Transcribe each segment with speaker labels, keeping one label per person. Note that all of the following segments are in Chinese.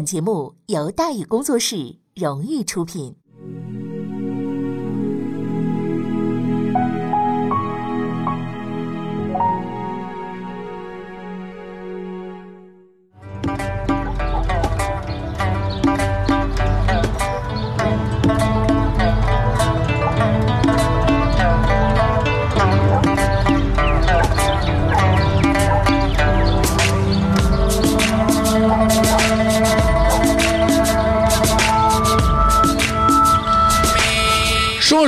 Speaker 1: 本节目由大宇工作室荣誉出品。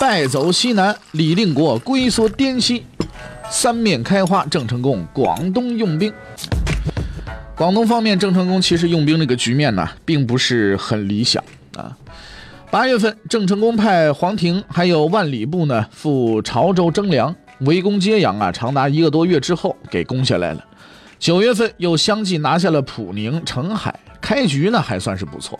Speaker 2: 败走西南，李定国龟缩滇西，三面开花。郑成功广东用兵，广东方面，郑成功其实用兵这个局面呢，并不是很理想啊。八月份，郑成功派黄庭还有万里部呢赴潮州征粮，围攻揭阳啊，长达一个多月之后给攻下来了。九月份又相继拿下了普宁、澄海，开局呢还算是不错。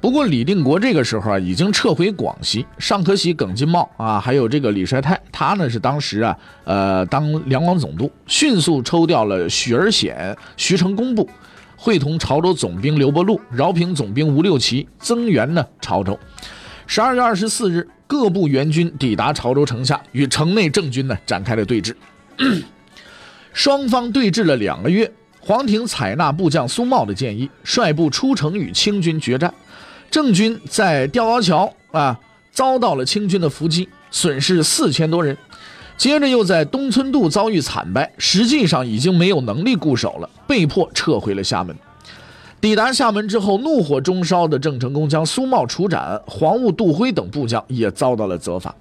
Speaker 2: 不过李定国这个时候啊，已经撤回广西，尚可喜、耿金茂啊，还有这个李帅泰，他呢是当时啊，呃，当两广总督，迅速抽调了许尔显、徐成功部，会同潮州总兵刘伯禄、饶平总兵吴六奇增援呢潮州。十二月二十四日，各部援军抵达潮州城下，与城内郑军呢展开了对峙。双方对峙了两个月，黄庭采纳部将苏茂的建议，率部出城与清军决战。郑军在吊桥桥啊遭到了清军的伏击，损失四千多人。接着又在东村渡遭遇惨败，实际上已经没有能力固守了，被迫撤回了厦门。抵达厦门之后，怒火中烧的郑成功将苏茂处斩，黄务、杜辉等部将也遭到了责罚。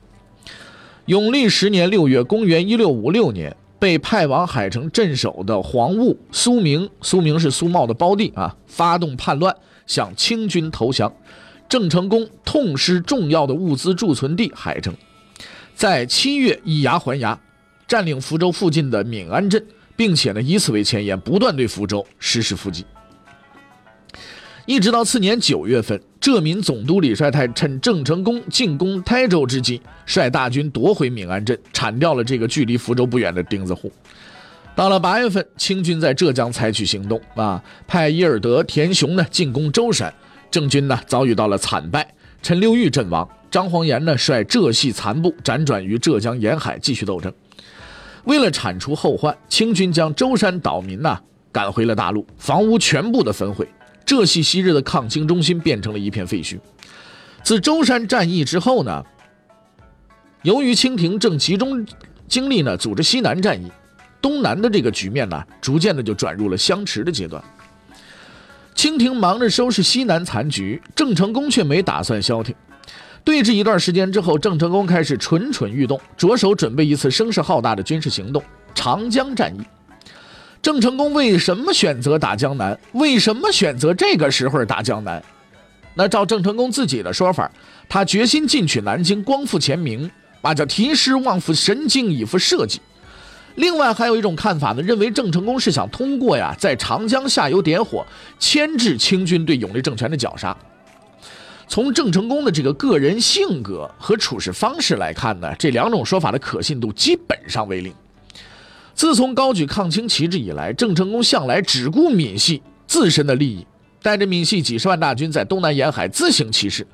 Speaker 2: 永历十年六月，公元一六五六年，被派往海城镇守的黄务、苏明，苏明是苏茂的胞弟啊，发动叛乱。向清军投降，郑成功痛失重要的物资贮存地海城，在七月以牙还牙，占领福州附近的闽安镇，并且呢以此为前沿，不断对福州实施伏击。一直到次年九月份，浙闽总督李帅泰趁郑成功进攻台州之机，率大军夺回闽安镇，铲掉了这个距离福州不远的钉子户。到了八月份，清军在浙江采取行动啊，派伊尔德、田雄呢进攻舟山，郑军呢遭遇到了惨败，陈留玉阵亡，张煌言呢率浙系残部辗转于浙江沿海继续斗争。为了铲除后患，清军将舟山岛民呢赶回了大陆，房屋全部的焚毁，浙系昔日的抗清中心变成了一片废墟。自舟山战役之后呢，由于清廷正集中精力呢组织西南战役。东南的这个局面呢，逐渐的就转入了相持的阶段。清廷忙着收拾西南残局，郑成功却没打算消停。对峙一段时间之后，郑成功开始蠢蠢欲动，着手准备一次声势浩大的军事行动——长江战役。郑成功为什么选择打江南？为什么选择这个时候打江南？那照郑成功自己的说法，他决心进取南京，光复前明，啊，叫提师望复神经，以赴社稷。另外还有一种看法呢，认为郑成功是想通过呀，在长江下游点火，牵制清军对永历政权的绞杀。从郑成功的这个个人性格和处事方式来看呢，这两种说法的可信度基本上为零。自从高举抗清旗帜以来，郑成功向来只顾闽系自身的利益。带着闽系几十万大军在东南沿海自行其事，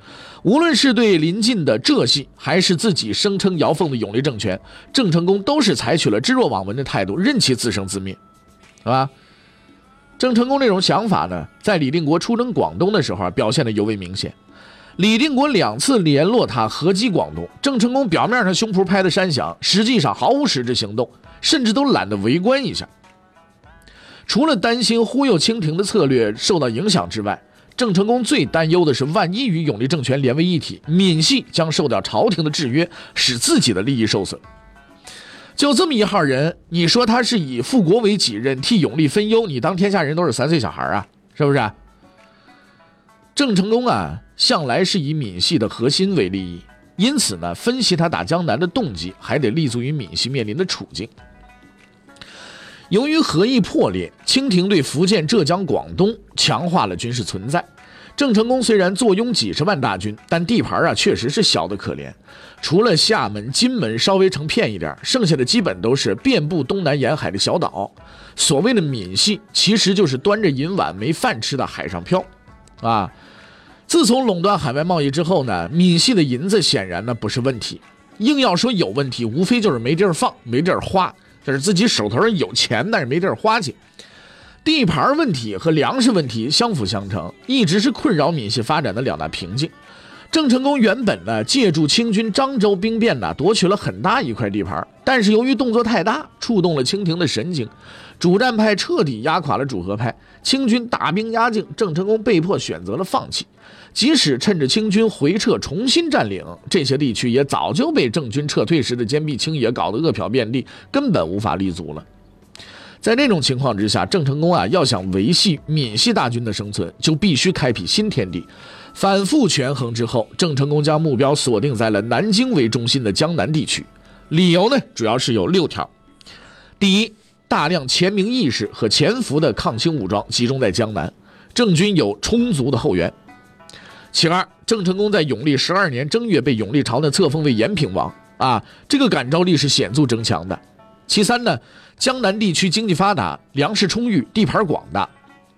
Speaker 2: 无论是对临近的浙系，还是自己声称遥奉的永历政权，郑成功都是采取了置若罔闻的态度，任其自生自灭，是吧？郑成功这种想法呢，在李定国出征广东的时候啊，表现的尤为明显。李定国两次联络他合击广东，郑成功表面上胸脯拍得山响，实际上毫无实质行动，甚至都懒得围观一下。除了担心忽悠清廷的策略受到影响之外，郑成功最担忧的是，万一与永历政权连为一体，闽系将受到朝廷的制约，使自己的利益受损。就这么一号人，你说他是以复国为己任，替永历分忧，你当天下人都是三岁小孩啊？是不是？郑成功啊，向来是以闽系的核心为利益，因此呢，分析他打江南的动机，还得立足于闽系面临的处境。由于和议破裂，清廷对福建、浙江、广东强化了军事存在。郑成功虽然坐拥几十万大军，但地盘啊确实是小得可怜。除了厦门、金门稍微成片一点，剩下的基本都是遍布东南沿海的小岛。所谓的闽系，其实就是端着银碗没饭吃的海上漂。啊，自从垄断海外贸易之后呢，闽系的银子显然呢不是问题。硬要说有问题，无非就是没地儿放，没地儿花，就是自己手头上有钱，但是没地儿花去。地盘问题和粮食问题相辅相成，一直是困扰闽系发展的两大瓶颈。郑成功原本呢，借助清军漳州兵变呢，夺取了很大一块地盘，但是由于动作太大，触动了清廷的神经，主战派彻底压垮了主和派，清军大兵压境，郑成功被迫选择了放弃。即使趁着清军回撤重新占领这些地区，也早就被郑军撤退时的坚壁清野搞得饿殍遍地，根本无法立足了。在这种情况之下，郑成功啊要想维系闽系大军的生存，就必须开辟新天地。反复权衡之后，郑成功将目标锁定在了南京为中心的江南地区。理由呢，主要是有六条：第一，大量前明义士和潜伏的抗清武装集中在江南，郑军有充足的后援；其二，郑成功在永历十二年正月被永历朝呢册封为延平王，啊，这个感召力是显著增强的；其三呢。江南地区经济发达，粮食充裕，地盘广大。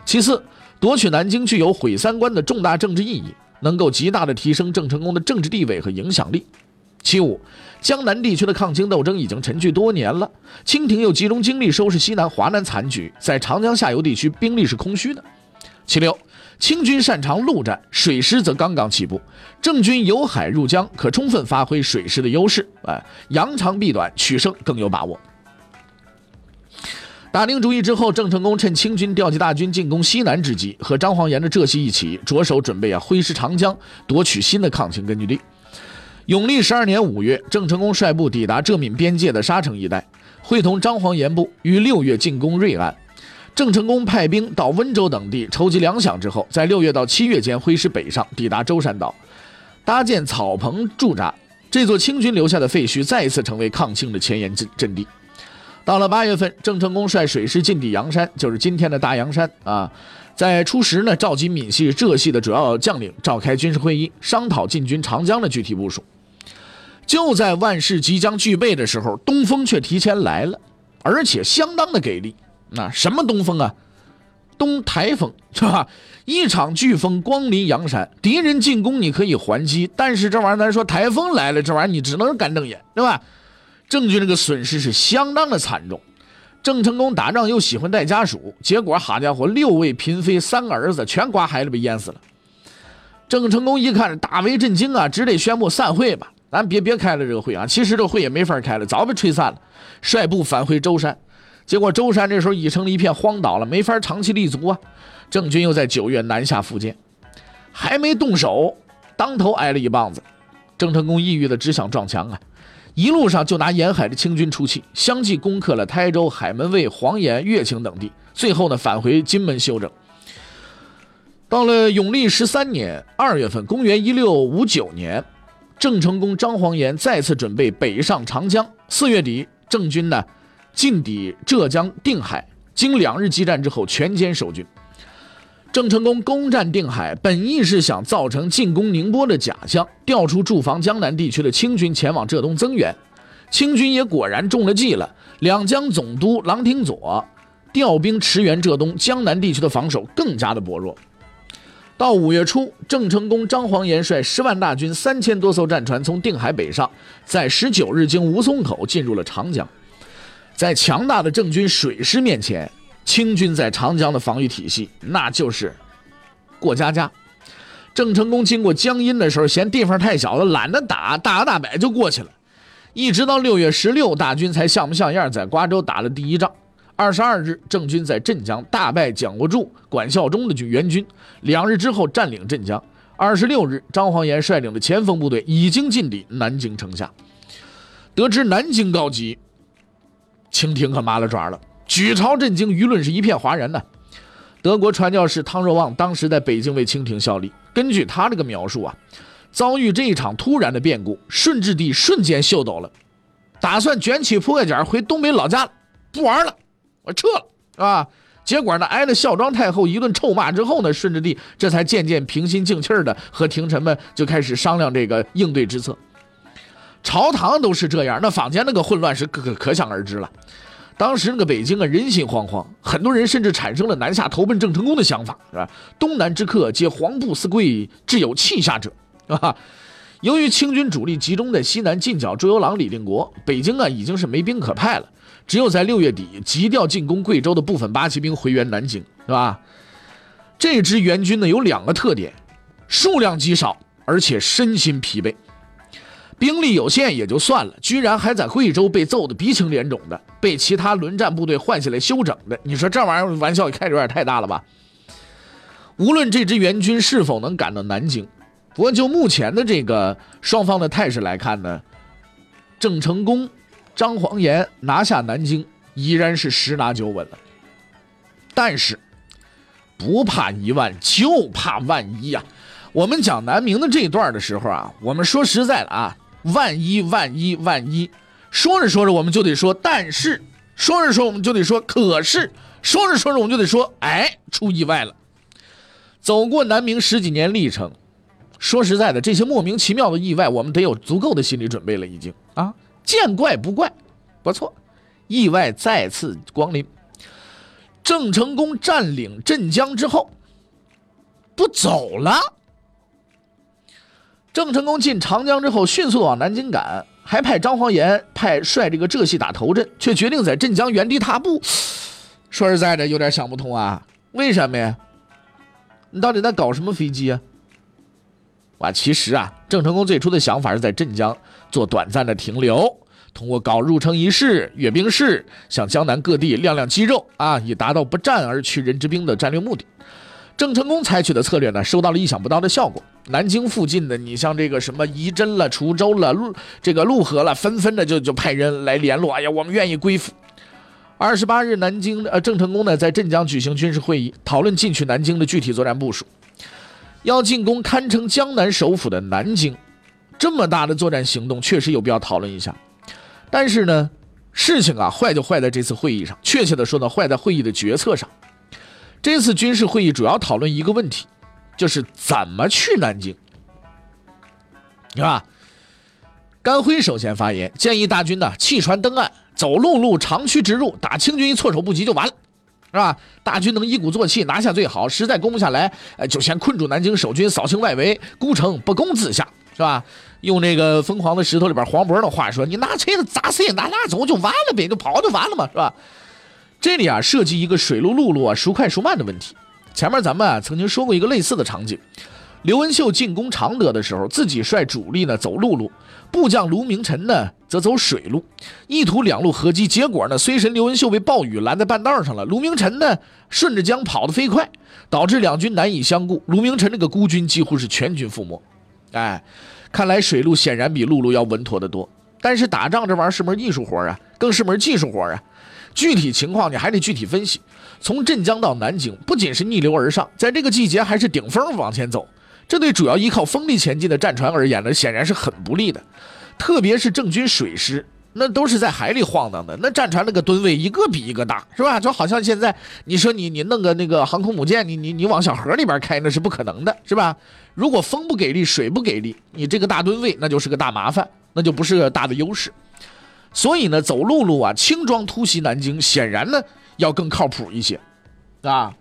Speaker 2: 其次，夺取南京具有毁三观的重大政治意义，能够极大的提升郑成功的政治地位和影响力。其五，江南地区的抗清斗争已经沉寂多年了，清廷又集中精力收拾西南、华南残局，在长江下游地区兵力是空虚的。其六，清军擅长陆战，水师则刚刚起步，郑军由海入江，可充分发挥水师的优势，哎，扬长避短，取胜更有把握。打定主意之后，郑成功趁清军调集大军进攻西南之际，和张煌岩的浙西一起，着手准备啊挥师长江，夺取新的抗清根据地。永历十二年五月，郑成功率部抵达浙闽边界的沙城一带，会同张煌岩部于六月进攻瑞安。郑成功派兵到温州等地筹集粮饷之后，在六月到七月间挥师北上，抵达舟山岛，搭建草棚驻扎。这座清军留下的废墟，再一次成为抗清的前沿阵阵地。到了八月份，郑成功率水师进抵阳山，就是今天的大阳山啊。在初时呢，召集闽系、浙系的主要将领，召开军事会议，商讨进军长江的具体部署。就在万事即将具备的时候，东风却提前来了，而且相当的给力。那什么东风啊？东台风 是吧？一场飓风光临阳山，敌人进攻你可以还击，但是这玩意儿咱说台风来了，这玩意儿你只能干瞪眼，对吧？郑军这个损失是相当的惨重，郑成功打仗又喜欢带家属，结果好家伙，六位嫔妃、三个儿子全刮海里被淹死了。郑成功一看大为震惊啊，只得宣布散会吧，咱别别开了这个会啊。其实这会也没法开了，早被吹散了。率部返回舟山，结果舟山这时候已成了一片荒岛了，没法长期立足啊。郑军又在九月南下福建，还没动手，当头挨了一棒子。郑成功抑郁的只想撞墙啊。一路上就拿沿海的清军出气，相继攻克了台州、海门卫、黄岩、乐清等地。最后呢，返回金门休整。到了永历十三年二月份，公元一六五九年，郑成功、张煌岩再次准备北上长江。四月底，郑军呢进抵浙江定海，经两日激战之后，全歼守军。郑成功攻占定海，本意是想造成进攻宁波的假象，调出驻防江南地区的清军前往浙东增援。清军也果然中了计了，两江总督郎廷佐调兵驰援浙东，江南地区的防守更加的薄弱。到五月初，郑成功、张煌岩率十万大军、三千多艘战船从定海北上，在十九日经吴淞口进入了长江。在强大的郑军水师面前。清军在长江的防御体系，那就是过家家。郑成功经过江阴的时候，嫌地方太小了，懒得打，大摇大摆就过去了。一直到六月十六，大军才像不像样，在瓜州打了第一仗。二十二日，郑军在镇江大败蒋国柱、管孝忠的军援军，两日之后占领镇江。二十六日，张煌岩率领的前锋部队已经进抵南京城下。得知南京告急，清廷可麻了爪了。举朝震惊，舆论是一片哗然呢。德国传教士汤若望当时在北京为清廷效力。根据他这个描述啊，遭遇这一场突然的变故，顺治帝瞬间秀抖了，打算卷起铺盖卷回东北老家了，不玩了，我撤了，啊？结果呢，挨了孝庄太后一顿臭骂之后呢，顺治帝这才渐渐平心静气的和廷臣们就开始商量这个应对之策。朝堂都是这样，那坊间那个混乱是可可可想而知了。当时那个北京啊，人心惶惶，很多人甚至产生了南下投奔郑成功的想法，是吧？东南之客皆黄布思贵，至有弃下者，啊。由于清军主力集中在西南近剿朱由榔、李定国，北京啊已经是没兵可派了。只有在六月底急调进攻贵州的部分八旗兵回援南京，是吧？这支援军呢有两个特点：数量极少，而且身心疲惫，兵力有限也就算了，居然还在贵州被揍得鼻青脸肿的，被其他轮战部队换下来休整的。你说这玩意儿玩笑开的有点太大了吧？无论这支援军是否能赶到南京，不过就目前的这个双方的态势来看呢，郑成功。张煌言拿下南京依然是十拿九稳了，但是不怕一万就怕万一呀！我们讲南明的这一段的时候啊，我们说实在的啊，万一万一万一，说着说着我们就得说但是，说着说我们就得说可是，说着说着我们就得说哎，出意外了。走过南明十几年历程，说实在的，这些莫名其妙的意外，我们得有足够的心理准备了，已经啊。见怪不怪，不错，意外再次光临。郑成功占领镇江之后，不走了。郑成功进长江之后，迅速往南京赶，还派张煌言派率这个浙系打头阵，却决定在镇江原地踏步。说实在的，有点想不通啊，为什么呀？你到底在搞什么飞机啊？哇，其实啊，郑成功最初的想法是在镇江做短暂的停留，通过搞入城仪式、阅兵式，向江南各地亮亮肌肉啊，以达到不战而屈人之兵的战略目的。郑成功采取的策略呢，收到了意想不到的效果。南京附近的，你像这个什么仪真了、滁州了、陆这个陆河了，纷纷的就就派人来联络，哎呀，我们愿意归附。二十八日，南京呃，郑成功呢在镇江举行军事会议，讨论进取南京的具体作战部署。要进攻堪称江南首府的南京，这么大的作战行动确实有必要讨论一下。但是呢，事情啊坏就坏在这次会议上，确切的说呢，坏在会议的决策上。这次军事会议主要讨论一个问题，就是怎么去南京，是吧？甘辉首先发言，建议大军呢弃船登岸，走陆路长驱直入，打清军一措手不及就完了。是吧？大军能一鼓作气拿下最好，实在攻不下来，呃，就先困住南京守军，扫清外围，孤城不攻自下，是吧？用那个《疯狂的石头》里边黄渤的话说：“你拿车子砸死拿拿走就完了呗，就跑就完了嘛，是吧？”这里啊，涉及一个水路、陆路啊孰快孰慢的问题。前面咱们啊曾经说过一个类似的场景。刘文秀进攻常德的时候，自己率主力呢走陆路，部将卢明臣呢则走水路，意图两路合击。结果呢，随神刘文秀被暴雨拦在半道上了，卢明臣呢顺着江跑得飞快，导致两军难以相顾。卢明臣这个孤军几乎是全军覆没。哎，看来水路显然比陆路要稳妥得多。但是打仗这玩意儿是门艺术活啊，更是门技术活啊。具体情况你还得具体分析。从镇江到南京，不仅是逆流而上，在这个季节还是顶风往前走。这对主要依靠风力前进的战船而言呢，显然是很不利的。特别是郑军水师，那都是在海里晃荡的，那战船那个吨位一个比一个大，是吧？就好像现在你说你你弄个那个航空母舰，你你你往小河里边开，那是不可能的，是吧？如果风不给力，水不给力，你这个大吨位那就是个大麻烦，那就不是个大的优势。所以呢，走陆路啊，轻装突袭南京，显然呢要更靠谱一些，啊。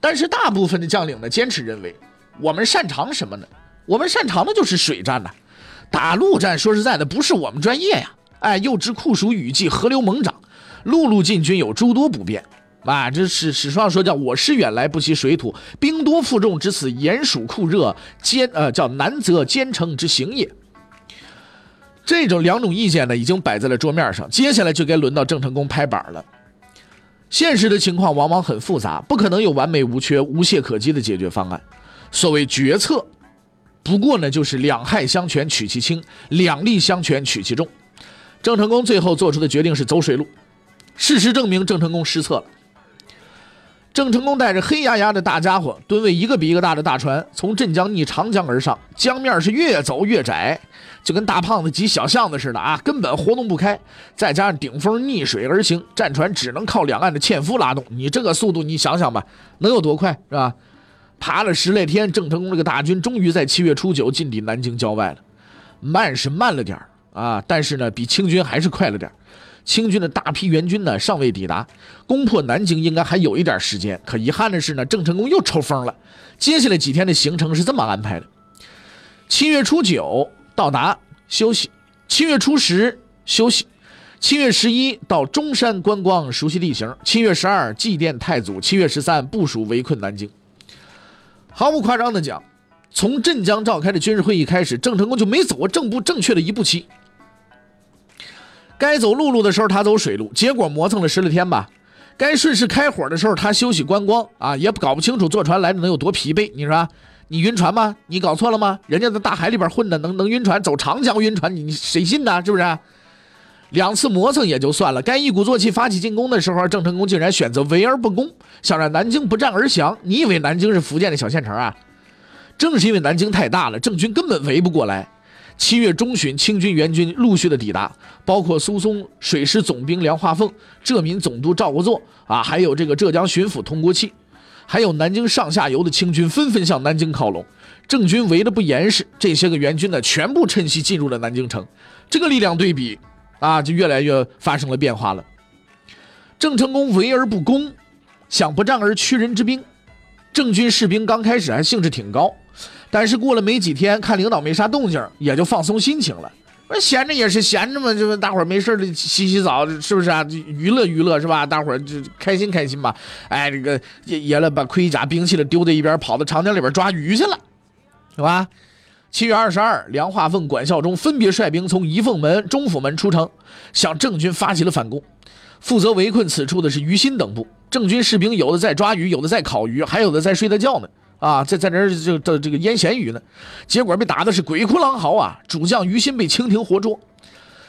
Speaker 2: 但是大部分的将领呢，坚持认为。我们擅长什么呢？我们擅长的就是水战呐，打陆战。说实在的，不是我们专业呀。哎，又知酷暑雨季，河流猛涨，陆路进军有诸多不便。啊，这史史书上说叫“我师远来不习水土，兵多负重之此炎暑酷热，坚呃叫难则兼程之行也”。这种两种意见呢，已经摆在了桌面上。接下来就该轮到郑成功拍板了。现实的情况往往很复杂，不可能有完美无缺、无懈可击的解决方案。所谓决策，不过呢，就是两害相权取其轻，两利相权取其重。郑成功最后做出的决定是走水路。事实证明，郑成功失策了。郑成功带着黑压压的大家伙，吨位一个比一个大的大船，从镇江逆长江而上，江面是越走越窄，就跟大胖子挤小巷子似的啊，根本活动不开。再加上顶风逆水而行，战船只能靠两岸的纤夫拉动。你这个速度，你想想吧，能有多快，是吧？爬了十来天，郑成功这个大军终于在七月初九进抵南京郊外了。慢是慢了点啊，但是呢，比清军还是快了点清军的大批援军呢，尚未抵达，攻破南京应该还有一点时间。可遗憾的是呢，郑成功又抽风了。接下来几天的行程是这么安排的：七月初九到达休息，七月初十休息，七月十一到中山观光熟悉地形，七月十二祭奠太祖，七月十三部署围困南京。毫不夸张的讲，从镇江召开的军事会议开始，郑成功就没走过正步正确的一步棋。该走陆路的时候，他走水路，结果磨蹭了十来天吧。该顺势开火的时候，他休息观光啊，也搞不清楚坐船来的能有多疲惫。你说，你晕船吗？你搞错了吗？人家在大海里边混的，能能晕船？走长江晕船，你谁信呢？是不是？两次磨蹭也就算了，该一鼓作气发起进攻的时候，郑成功竟然选择围而不攻，想让南京不战而降。你以为南京是福建的小县城啊？正是因为南京太大了，郑军根本围不过来。七月中旬，清军援军陆续的抵达，包括苏松水师总兵梁化凤、浙闽总督赵国作啊，还有这个浙江巡抚童国器，还有南京上下游的清军纷纷向南京靠拢。郑军围的不严实，这些个援军呢，全部趁机进入了南京城。这个力量对比啊，就越来越发生了变化了。郑成功围而不攻，想不战而屈人之兵。郑军士兵刚开始还兴致挺高。但是过了没几天，看领导没啥动静，也就放松心情了。闲着也是闲着嘛，就大伙儿没事的洗洗澡，是不是啊？娱乐娱乐是吧？大伙儿就开心开心吧。哎，这个爷爷了，把盔甲兵器了丢在一边，跑到长江里边抓鱼去了，是吧？七月二十二，梁化凤、管孝忠分别率兵从仪凤门、中府门出城，向郑军发起了反攻。负责围困此处的是于新等部。郑军士兵有的在抓鱼，有的在烤鱼，还有的在睡大觉呢。啊，在在那儿就这这个腌咸鱼呢，结果被打的是鬼哭狼嚎啊！主将于心被清廷活捉。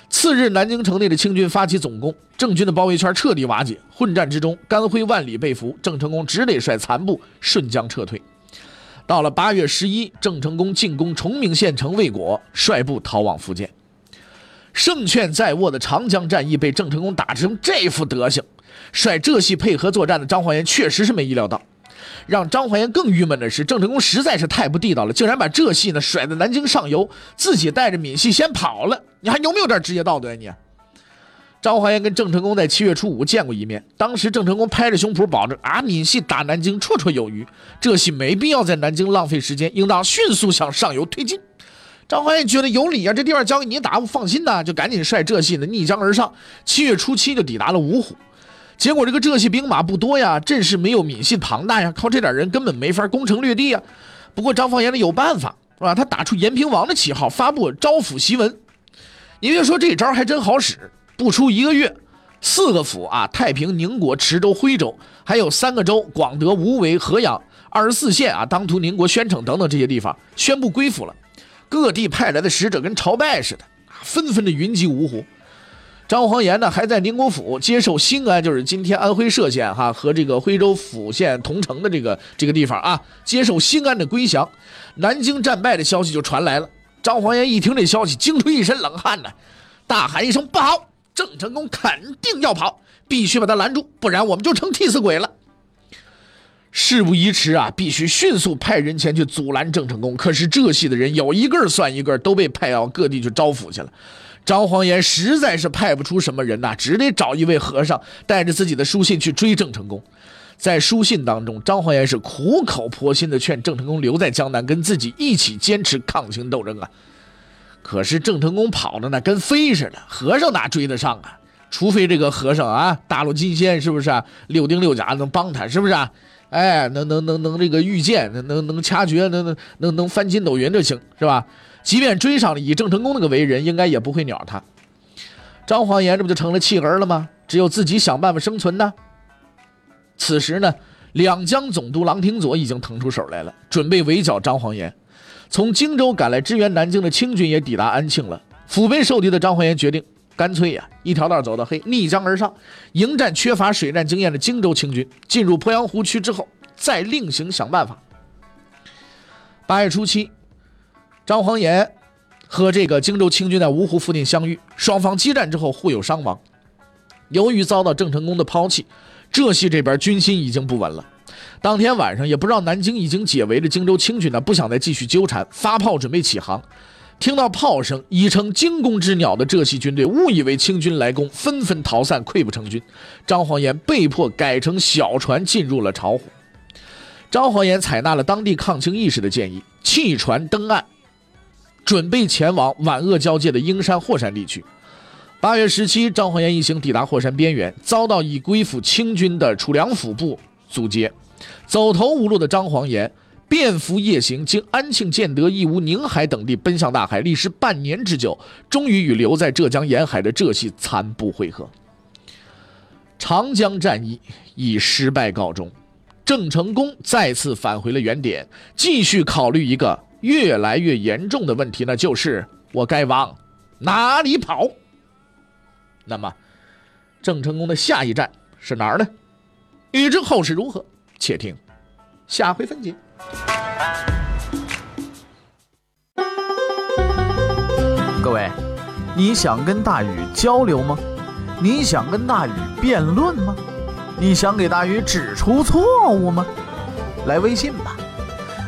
Speaker 2: 次日，南京城内的清军发起总攻，郑军的包围圈彻底瓦解。混战之中，甘辉万里被俘，郑成功只得率残部顺江撤退。到了八月十一，郑成功进攻崇明县城未果，率部逃往福建。胜券在握的长江战役被郑成功打成这副德行，率浙系配合作战的张焕言确实是没意料到。让张怀言更郁闷的是，郑成功实在是太不地道了，竟然把浙系呢甩在南京上游，自己带着闽系先跑了。你还有没有点职业道德呀？你，张怀言跟郑成功在七月初五见过一面，当时郑成功拍着胸脯保证啊，闽系打南京绰绰有余，浙系没必要在南京浪费时间，应当迅速向上游推进。张怀言觉得有理啊，这地方交给你打，我放心呐，就赶紧率浙系呢逆江而上，七月初七就抵达了芜湖。结果这个浙系兵马不多呀，阵势没有闽系庞大呀，靠这点人根本没法攻城略地呀。不过张方言呢有办法，是吧？他打出延平王的旗号，发布招抚檄文。你别说这招还真好使，不出一个月，四个府啊，太平、宁国、池州、徽州，还有三个州广德、无为、合阳，二十四县啊，当涂、宁国、宣城等等这些地方宣布归附了。各地派来的使者跟朝拜似的，纷纷的云集芜湖。张煌言呢，还在宁国府接受新安，就是今天安徽歙县哈和这个徽州府县同城的这个这个地方啊，接受新安的归降。南京战败的消息就传来了。张煌言一听这消息，惊出一身冷汗呢，大喊一声：“不好！郑成功肯定要跑，必须把他拦住，不然我们就成替死鬼了。”事不宜迟啊，必须迅速派人前去阻拦郑成功。可是浙系的人有一个算一个，都被派到各地去招抚去了。张煌言实在是派不出什么人呐，只得找一位和尚带着自己的书信去追郑成功。在书信当中，张煌言是苦口婆心的劝郑成功留在江南，跟自己一起坚持抗清斗争啊。可是郑成功跑的那跟飞似的，和尚哪追得上啊？除非这个和尚啊，大罗金仙是不是啊？六丁六甲能帮他，是不是啊？哎，能能能能这个御剑，能能能掐诀，能能能能翻筋斗云就行，是吧？即便追上了，以郑成功那个为人，应该也不会鸟他。张煌言这不就成了弃儿了吗？只有自己想办法生存呢。此时呢，两江总督郎廷佐已经腾出手来了，准备围剿张煌言。从荆州赶来支援南京的清军也抵达安庆了。腹背受敌的张煌言决定干脆呀，一条道走到黑，逆江而上，迎战缺乏水战经验的荆州清军。进入鄱阳湖区之后，再另行想办法。八月初七，张煌言和这个荆州清军在芜湖附近相遇，双方激战之后互有伤亡。由于遭到郑成功的抛弃，浙西这边军心已经不稳了。当天晚上，也不知道南京已经解围的荆州清军呢，不想再继续纠缠，发炮准备起航。听到炮声，已成惊弓之鸟的浙西军队误以为清军来攻，纷纷逃散，溃不成军。张煌言被迫改乘小船进入了巢湖。张煌言采纳了当地抗清义士的建议，弃船登岸，准备前往皖鄂交界的英山、霍山地区。八月十七，张煌言一行抵达霍山边缘，遭到已归附清军的楚良府部阻截。走投无路的张煌言便服夜行，经安庆、建德、义乌、宁海等地奔向大海，历时半年之久，终于与留在浙江沿海的浙系残部会合。长江战役以失败告终。郑成功再次返回了原点，继续考虑一个越来越严重的问题，那就是我该往哪里跑？那么，郑成功的下一站是哪儿呢？欲知后事如何，且听下回分解。
Speaker 3: 各位，你想跟大禹交流吗？你想跟大禹辩论吗？你想给大禹指出错误吗？来微信吧，